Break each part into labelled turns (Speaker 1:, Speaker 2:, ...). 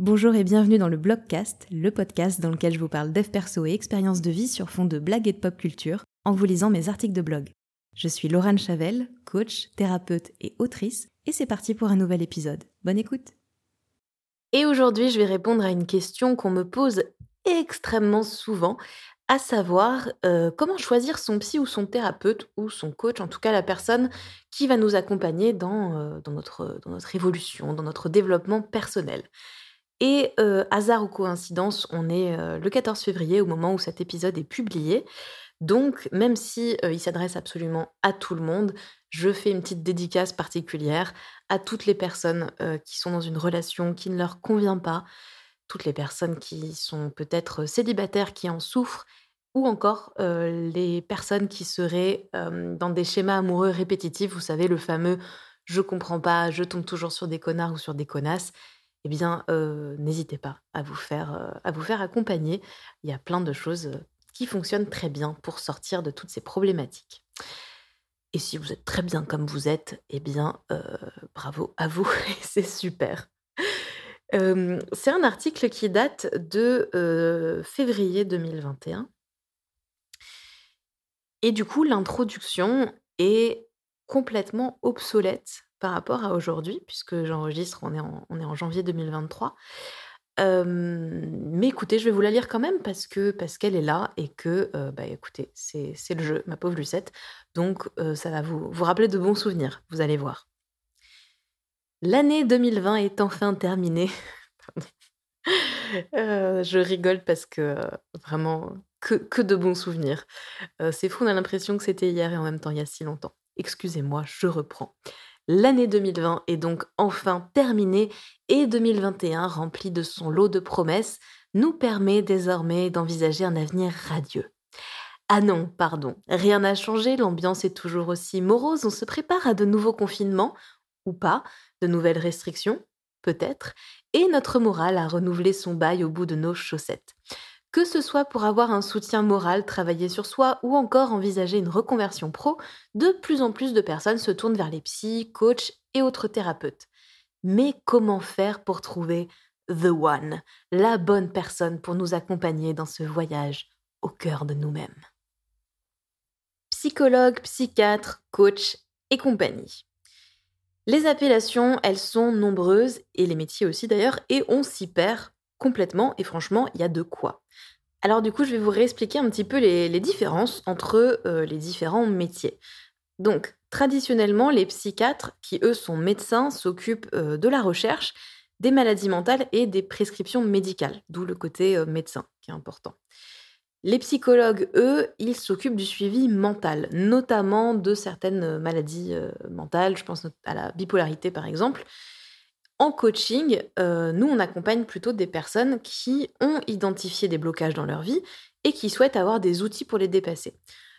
Speaker 1: Bonjour et bienvenue dans le Blogcast, le podcast dans lequel je vous parle dev perso et expériences de vie sur fond de blagues et de pop culture en vous lisant mes articles de blog. Je suis Laurent Chavel, coach, thérapeute et autrice, et c'est parti pour un nouvel épisode. Bonne écoute Et aujourd'hui, je vais répondre à une question qu'on me pose extrêmement souvent, à savoir euh, comment choisir son psy ou son thérapeute ou son coach, en tout cas la personne qui va nous accompagner dans, euh, notre évolution, dans notre développement personnel. Et euh, hasard ou coïncidence, on est euh, le 14 février au moment où cet épisode est publié. Donc, même si euh, il s'adresse absolument à tout le monde, je fais une petite dédicace particulière à toutes les personnes qui sont dans une relation qui ne leur convient pas, toutes les personnes qui sont peut-être célibataires, qui en souffrent, ou encore les personnes qui seraient dans des schémas amoureux répétitifs. Vous savez, le fameux je comprends pas, je tombe toujours sur des connards ou sur des connasses eh bien, n'hésitez pas à vous, faire, à vous faire accompagner. Il y a plein de choses qui fonctionnent très bien pour sortir de toutes ces problématiques. Et si vous êtes très bien comme vous êtes, eh bien, bravo à vous, c'est super. c'est un article qui date de février 2021. Et du coup, l'introduction est complètement obsolète par rapport à aujourd'hui, puisque j'enregistre, on, est en, on est en janvier 2023. mais écoutez, je vais vous la lire quand même parce que parce qu'elle est là et que, bah écoutez, c'est le jeu, ma pauvre Lucette. Donc ça va vous, vous rappeler de bons souvenirs, vous allez voir. L'année 2020 est enfin terminée. je rigole parce que vraiment, que, que, de bons souvenirs. c'est fou, on a l'impression que c'était hier et en même temps il y a si longtemps. Excusez-moi, je reprends. L'année 2020 est donc enfin terminée et 2021, rempli de son lot de promesses, nous permet désormais d'envisager un avenir radieux. Ah non, pardon, rien n'a changé, l'ambiance est toujours aussi morose, on se prépare à de nouveaux confinements, ou pas, de nouvelles restrictions, peut-être, et notre morale a renouvelé son bail au bout de nos chaussettes que ce soit pour avoir un soutien moral, travailler sur soi ou encore envisager une reconversion pro, de plus en plus de personnes se tournent vers les psys, coachs et autres thérapeutes. Mais comment faire pour trouver The One, la bonne personne pour nous accompagner dans ce voyage au cœur de nous-mêmes? Psychologue, psychiatre, coach et compagnie. Les appellations, elles sont nombreuses, et les métiers aussi d'ailleurs, et on s'y perd complètement, et franchement, il y a de quoi. Alors du coup, je vais vous réexpliquer un petit peu les, différences entre euh, les différents métiers. Donc, traditionnellement, les psychiatres, qui eux sont médecins, s'occupent euh, de la recherche, des maladies mentales et des prescriptions médicales, d'où le côté euh, médecin qui est important. Les psychologues, eux, ils s'occupent du suivi mental, notamment de certaines maladies mentales, je pense à la bipolarité par exemple, en coaching, euh, nous, on accompagne plutôt des personnes qui ont identifié des blocages dans leur vie et qui souhaitent avoir des outils pour les dépasser.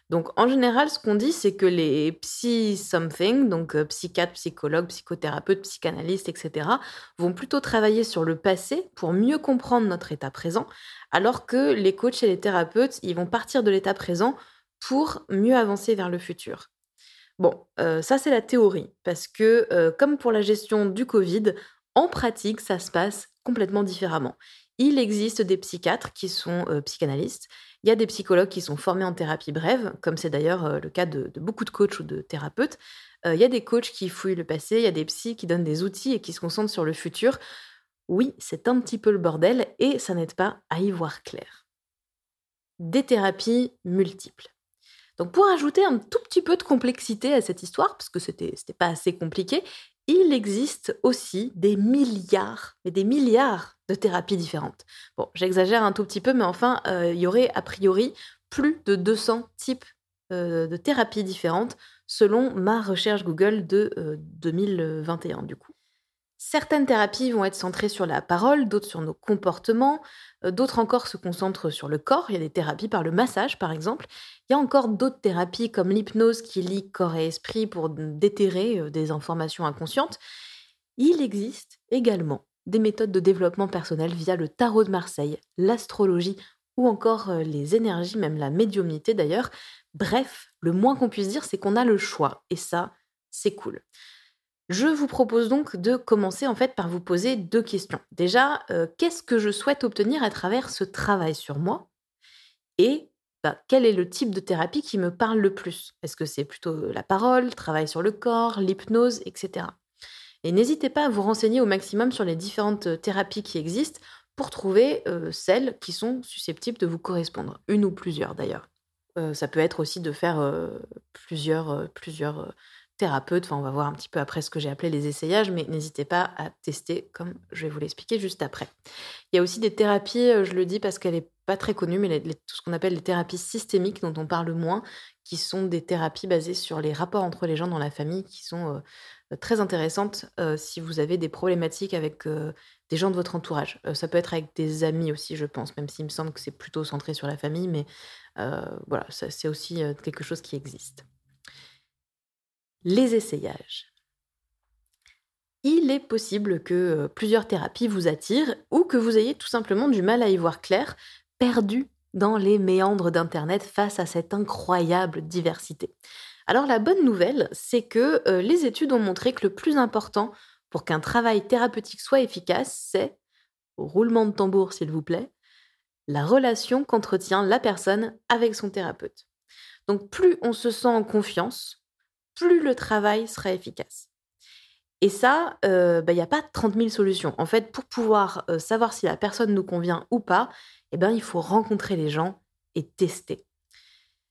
Speaker 1: Donc, en général, ce qu'on dit, c'est que les psy-something, donc euh, psychiatres, psychologues, psychothérapeutes, psychanalystes, etc., vont plutôt travailler sur le passé pour mieux comprendre notre état présent, alors que les coachs et les thérapeutes, ils vont partir de l'état présent pour mieux avancer vers le futur. Bon, euh, ça c'est la théorie, parce que comme pour la gestion du Covid, en pratique, ça se passe complètement différemment. Il existe des psychiatres qui sont euh, psychanalystes, il y a des psychologues qui sont formés en thérapie brève, comme c'est d'ailleurs le cas de, beaucoup de coachs ou de thérapeutes. il y a des coachs qui fouillent le passé, il y a des psys qui donnent des outils et qui se concentrent sur le futur. Oui, c'est un petit peu le bordel et ça n'aide pas à y voir clair. Des thérapies multiples. Donc pour ajouter un tout petit peu de complexité à cette histoire, parce que c'était pas assez compliqué, il existe aussi des milliards, mais des milliards de thérapies différentes. Bon, j'exagère un tout petit peu, mais enfin, euh, il y aurait a priori plus de 200 types euh, de thérapies différentes selon ma recherche Google de 2021 euh, du coup. Certaines thérapies vont être centrées sur la parole, d'autres sur nos comportements, euh, d'autres encore se concentrent sur le corps. Il y a des thérapies par le massage, par exemple. Il y a encore d'autres thérapies comme l'hypnose qui lie corps et esprit pour déterrer euh, des informations inconscientes. Il existe également des méthodes de développement personnel via le tarot de Marseille, l'astrologie ou encore euh, les énergies, même la médiumnité d'ailleurs. Bref, le moins qu'on puisse dire, c'est qu'on a le choix. Et ça, c'est cool. Je vous propose donc de commencer en fait par vous poser deux questions. Déjà, euh, qu'est-ce que je souhaite obtenir à travers ce travail sur moi? Et bah, quel est le type de thérapie qui me parle le plus? Est-ce que c'est plutôt la parole, travail sur le corps, l'hypnose, etc. Et n'hésitez pas à vous renseigner au maximum sur les différentes euh, thérapies qui existent pour trouver euh, celles qui sont susceptibles de vous correspondre, une ou plusieurs d'ailleurs. ça peut être aussi de faire plusieurs, plusieurs thérapeute. Enfin, on va voir un petit peu après ce que j'ai appelé les essayages, mais n'hésitez pas à tester comme je vais vous l'expliquer juste après. Il y a aussi des thérapies, euh, je le dis parce qu'elle n'est pas très connue, mais tout ce qu'on appelle les thérapies systémiques dont on parle moins, qui sont des thérapies basées sur les rapports entre les gens dans la famille, qui sont euh, très intéressantes euh, si vous avez des problématiques avec des gens de votre entourage. ça peut être avec des amis aussi, je pense, même s'il me semble que c'est plutôt centré sur la famille, mais voilà, c'est aussi quelque chose qui existe les essayages. Il est possible que euh, plusieurs thérapies vous attirent ou que vous ayez tout simplement du mal à y voir clair, perdu dans les méandres d'Internet face à cette incroyable diversité. Alors la bonne nouvelle, c'est que euh, les études ont montré que le plus important pour qu'un travail thérapeutique soit efficace, c'est, au roulement de tambour s'il vous plaît, la relation qu'entretient la personne avec son thérapeute. Donc plus on se sent en confiance, plus le travail sera efficace. Et ça, euh, bah, il n'y a pas 30 000 solutions. En fait, pour pouvoir euh, savoir si la personne nous convient ou pas, eh ben, il faut rencontrer les gens et tester.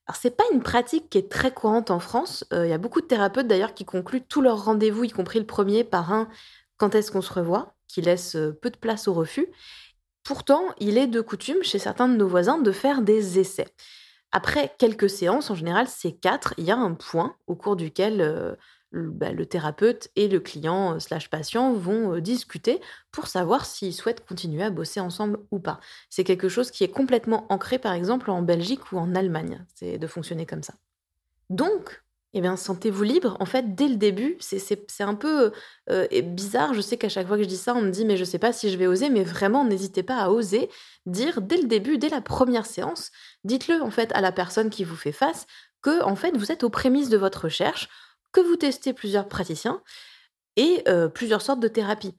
Speaker 1: Alors, c'est pas une pratique qui est très courante en France. Euh, il y a beaucoup de thérapeutes d'ailleurs qui concluent tous leurs rendez-vous, y compris le premier, par un quand est-ce qu'on se revoit, qui laisse peu de place au refus. Pourtant, il est de coutume chez certains de nos voisins de faire des essais. Après quelques séances, en général, c'est quatre, il y a un point au cours duquel euh, bah, le, thérapeute et le client euh, slash patient vont euh, discuter pour savoir s'ils souhaitent continuer à bosser ensemble ou pas. C'est quelque chose qui est complètement ancré, par exemple, en Belgique ou en Allemagne, c'est de fonctionner comme ça. Donc, eh bien, sentez-vous libre. En fait, dès le début, c'est un peu euh, bizarre. Je sais qu'à chaque fois que je dis ça, on me dit, mais je ne sais pas si je vais oser. Mais vraiment, n'hésitez pas à oser dire dès le début, dès la première séance, dites-le en fait à la personne qui vous fait face que en fait vous êtes aux prémices de votre recherche, que vous testez plusieurs praticiens et euh, plusieurs sortes de thérapies.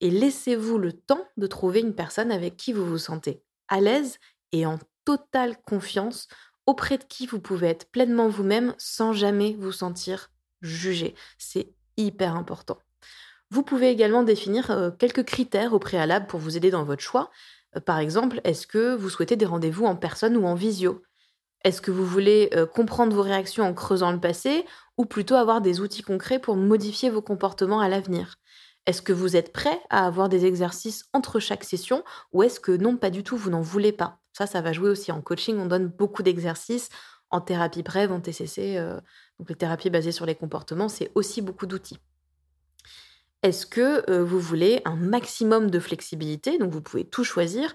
Speaker 1: Et laissez-vous le temps de trouver une personne avec qui vous vous sentez à l'aise et en totale confiance auprès de qui vous pouvez être pleinement vous-même sans jamais vous sentir jugé. C'est hyper important. Vous pouvez également définir euh, quelques critères au préalable pour vous aider dans votre choix. Euh, par exemple, est-ce que vous souhaitez des rendez-vous en personne ou en visio? Est-ce que vous voulez euh, comprendre vos réactions en creusant le passé ou plutôt avoir des outils concrets pour modifier vos comportements à l'avenir? Est-ce que vous êtes prêt à avoir des exercices entre chaque session ou est-ce que non, pas du tout, vous n'en voulez pas? Ça, ça va jouer aussi en coaching. On donne beaucoup d'exercices en thérapie brève, en TCC. Euh, donc les thérapies basées sur les comportements, c'est aussi beaucoup d'outils. Est-ce que euh, vous voulez un maximum de flexibilité, donc vous pouvez tout choisir,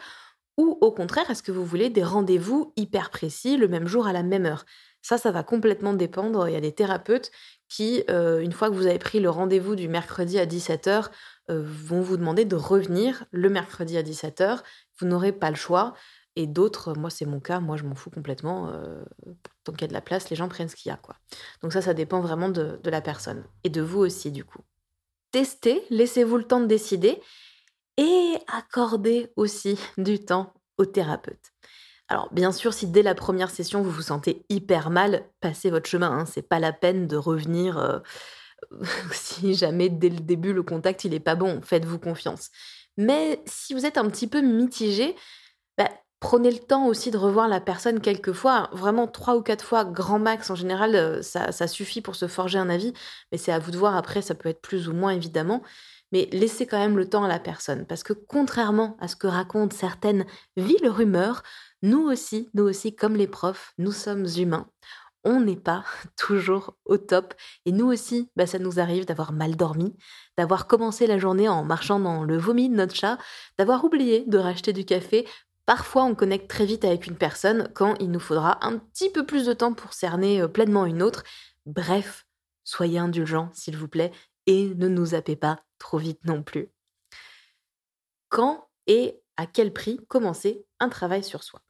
Speaker 1: ou au contraire, est-ce que vous voulez des rendez-vous hyper précis le même jour à la même heure? Ça, ça va complètement dépendre. Il y a des thérapeutes qui, euh, une fois que vous avez pris le rendez-vous du mercredi à 17h, vont vous demander de revenir le mercredi à 17h. Vous n'aurez pas le choix. Et d'autres, moi c'est mon cas, moi je m'en fous complètement. Euh, tant qu'il y a de la place, les gens prennent ce qu'il y a. quoi. Donc ça, ça dépend vraiment de, de la personne. Et de vous aussi, du coup. Testez, laissez-vous le temps de décider. Et accordez aussi du temps au thérapeute. Alors bien sûr, si dès la première session vous vous sentez hyper mal, passez votre chemin. Hein. C'est pas la peine de revenir. Euh, si jamais dès le début le contact il est pas bon, faites-vous confiance. Mais si vous êtes un petit peu mitigé, bah, Prenez le temps aussi de revoir la personne quelques fois, vraiment trois ou quatre fois, grand max. En général, euh, ça, ça suffit pour se forger un avis, mais c'est à vous de voir après, ça peut être plus ou moins évidemment. Mais laissez quand même le temps à la personne, parce que contrairement à ce que racontent certaines villes rumeurs, nous aussi, nous aussi, comme les profs, nous sommes humains. On n'est pas toujours au top. Et nous aussi, bah, ça nous arrive d'avoir mal dormi, d'avoir commencé la journée en marchant dans le vomi de notre chat, d'avoir oublié de racheter du café Parfois, on connecte très vite avec une personne quand il nous faudra un petit peu plus de temps pour cerner euh, pleinement une autre. Bref, soyez indulgents, s'il vous plaît, et ne nous zappez pas trop vite non plus. Quand et à quel prix commencer un travail sur soi?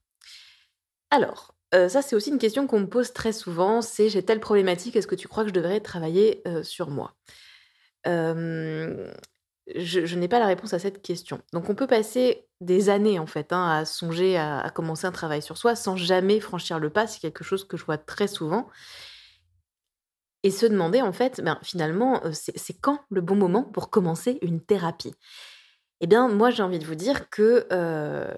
Speaker 1: Alors, euh, ça c'est aussi une question qu'on me pose très souvent, c'est j'ai telle problématique, est-ce que tu crois que je devrais travailler euh, sur moi? Je, n'ai pas la réponse à cette question. Donc on peut passer des années en fait hein, à songer à, commencer un travail sur soi sans jamais franchir le pas. C'est quelque chose que je vois très souvent. Et se demander en fait, ben, finalement, c'est quand le bon moment pour commencer une thérapie? Eh bien, moi j'ai envie de vous dire que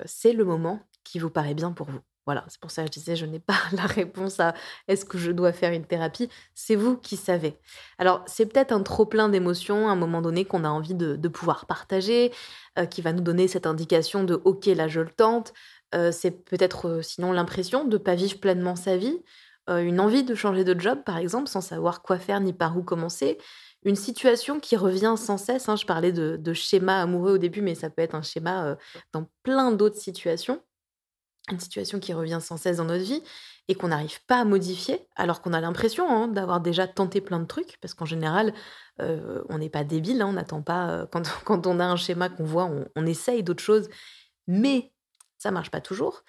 Speaker 1: c'est le moment qui vous paraît bien pour vous. Voilà, c'est pour ça que je disais, je n'ai pas la réponse à est-ce que je dois faire une thérapie? C'est vous qui savez. Alors, c'est peut-être un trop plein d'émotions à un moment donné qu'on a envie de, pouvoir partager, euh, qui va nous donner cette indication de OK, là, je le tente. Euh, c'est peut-être euh, sinon l'impression de ne pas vivre pleinement sa vie, une envie de changer de job, par exemple, sans savoir quoi faire ni par où commencer. Une situation qui revient sans cesse. Hein. je parlais de, de, schéma amoureux au début, mais ça peut être un schéma dans plein d'autres situations une situation qui revient sans cesse dans notre vie et qu'on n'arrive pas à modifier, alors qu'on a l'impression hein, d'avoir déjà tenté plein de trucs, parce qu'en général, euh, on n'est pas débile, hein, on n'attend pas, euh, quand, on a un schéma qu'on voit, on, essaye d'autres choses, mais ça marche pas toujours.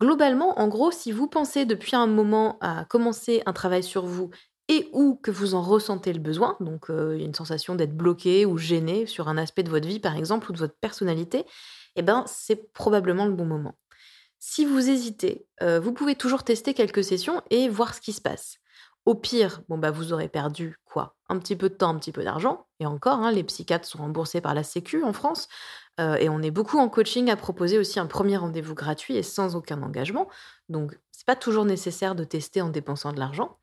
Speaker 1: Globalement, en gros, si vous pensez depuis un moment à commencer un travail sur vous et ou que vous en ressentez le besoin, donc euh, il a une sensation d'être bloqué ou gêné sur un aspect de votre vie par exemple ou de votre personnalité, eh ben c'est probablement le bon moment. Si vous hésitez, euh, vous pouvez toujours tester quelques sessions et voir ce qui se passe. Au pire, bon bah vous aurez perdu quoi Un petit peu de temps, un petit peu d'argent. Et encore, hein, les psychiatres sont remboursés par la Sécu en France. Euh, et on est beaucoup en coaching à proposer aussi un premier rendez-vous gratuit et sans aucun engagement. Donc c'est pas toujours nécessaire de tester en dépensant de l'argent.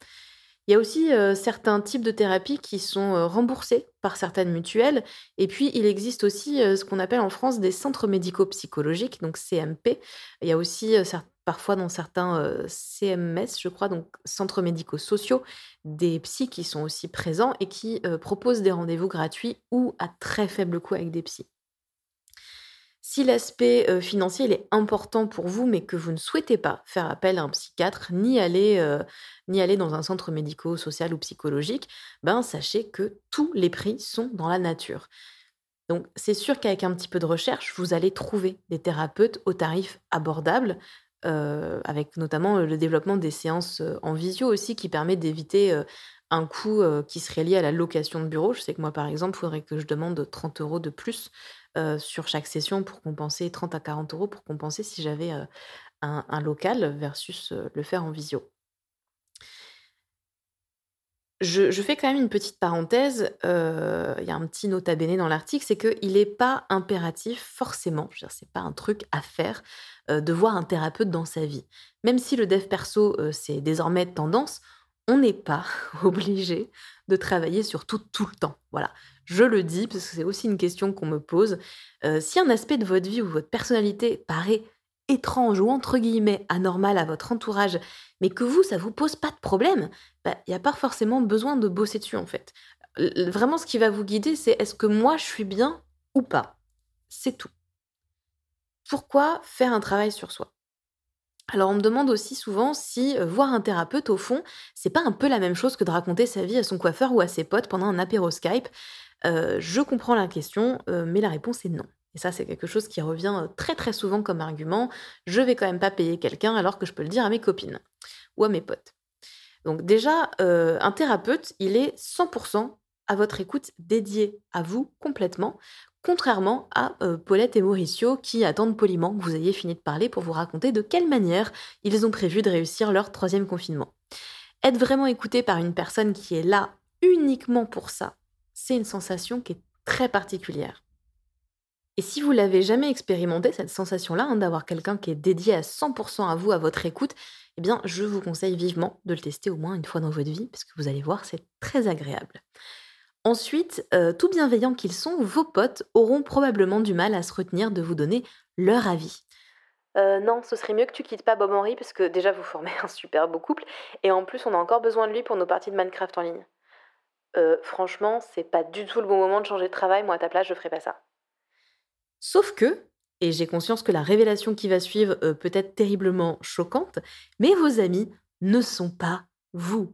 Speaker 1: Il y a aussi euh, certains types de thérapies qui sont euh, remboursés par certaines mutuelles. Et puis, il existe aussi euh, ce qu'on appelle en France des centres médico-psychologiques, donc CMP. Il y a aussi parfois dans certains CMS, je crois, donc centres médico-sociaux, des psys qui sont aussi présents et qui proposent des rendez-vous gratuits ou à très faible coût avec des psys. Si l'aspect financier est important pour vous, mais que vous ne souhaitez pas faire appel à un psychiatre, ni aller, ni aller dans un centre médico-social ou psychologique, ben sachez que tous les prix sont dans la nature. Donc c'est sûr qu'avec un petit peu de recherche, vous allez trouver des thérapeutes au tarif abordable, avec notamment le développement des séances en visio aussi, qui permet d'éviter un coût qui serait lié à la location de bureau. Je sais que moi, par exemple, il faudrait que je demande 30 euros de plus euh, sur chaque session pour compenser 30 à 40 euros pour compenser si j'avais euh, un, local versus le faire en visio. Je, fais quand même une petite parenthèse. Il y a un petit nota bene dans l'article, c'est qu'il n'est pas impératif forcément, c'est pas un truc à faire, de voir un thérapeute dans sa vie. Même si le dev perso c'est désormais tendance, on n'est pas obligé de travailler sur tout tout le temps. Voilà. Je le dis parce que c'est aussi une question qu'on me pose. Euh, si un aspect de votre vie ou votre personnalité paraît étrange ou entre guillemets anormal à votre entourage, mais que vous, ça vous pose pas de problème, bah, il n'y a pas forcément besoin de bosser dessus en fait. Vraiment, ce qui va vous guider, c'est est-ce que moi je suis bien ou pas? C'est tout. Pourquoi faire un travail sur soi? Alors on me demande aussi souvent si euh, voir un thérapeute au fond, c'est pas un peu la même chose que de raconter sa vie à son coiffeur ou à ses potes pendant un apéro Skype. Euh, je comprends la question, euh, mais la réponse est non. Et ça, c'est quelque chose qui revient très très souvent comme argument. Je vais quand même pas payer quelqu'un alors que je peux le dire à mes copines ou à mes potes. Donc déjà, un thérapeute, il est 100% à votre écoute, dédié à vous complètement, contrairement à Paulette et Mauricio qui attendent poliment que vous ayez fini de parler pour vous raconter de quelle manière ils ont prévu de réussir leur troisième confinement. Être vraiment écouté par une personne qui est là uniquement pour ça, c'est une sensation qui est très particulière. Et si vous l'avez jamais expérimenté, cette sensation-là, hein, d'avoir quelqu'un qui est dédié à 100% à vous, à votre écoute, eh bien, je vous conseille vivement de le tester au moins une fois dans votre vie, parce que vous allez voir, c'est très agréable. Ensuite, euh, tout bienveillants qu'ils sont, vos potes auront probablement du mal à se retenir de vous donner leur avis. Euh, non, ce serait mieux que tu quittes pas Bob Henry parce que déjà vous formez un super beau couple et en plus on a encore besoin de lui pour nos parties de Minecraft en ligne. Euh, franchement, c'est pas du tout le bon moment de changer de travail, moi à ta place je ferais pas ça. Sauf que, et j'ai conscience que la révélation qui va suivre peut être terriblement choquante, mais vos amis ne sont pas vous.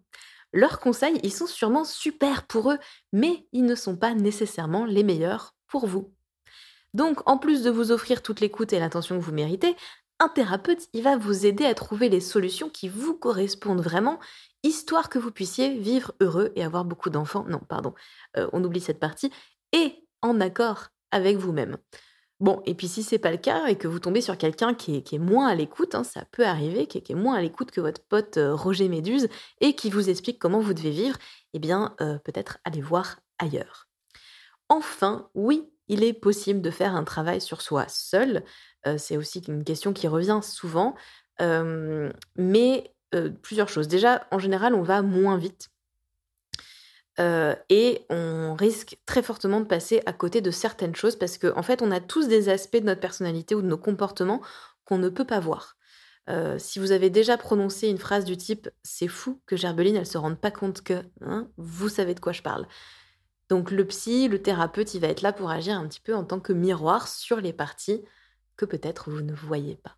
Speaker 1: Leurs conseils, ils sont sûrement super pour eux, mais ils ne sont pas nécessairement les meilleurs pour vous. Donc, en plus de vous offrir toute l'écoute et l'attention que vous méritez, un thérapeute, il va vous aider à trouver les solutions qui vous correspondent vraiment, histoire que vous puissiez vivre heureux et avoir beaucoup d'enfants. Non, pardon, euh, on oublie cette partie. Et en accord avec vous-même. Bon, et puis si c'est pas le cas et que vous tombez sur quelqu'un qui est, moins à l'écoute, hein, ça peut arriver, qui est, moins à l'écoute que votre pote euh, Roger Méduse et qui vous explique comment vous devez vivre, eh bien euh, peut-être allez voir ailleurs. Enfin, oui, il est possible de faire un travail sur soi seul. Euh, c'est aussi une question qui revient souvent. mais plusieurs choses. Déjà, en général, on va moins vite euh, et on risque très fortement de passer à côté de certaines choses parce qu'en en fait, on a tous des aspects de notre personnalité ou de nos comportements qu'on ne peut pas voir. Euh, si vous avez déjà prononcé une phrase du type C'est fou que Gerbeline, elle se rende pas compte que, hein, vous savez de quoi je parle. Donc le psy, le thérapeute, il va être là pour agir un petit peu en tant que miroir sur les parties que peut-être vous ne voyez pas.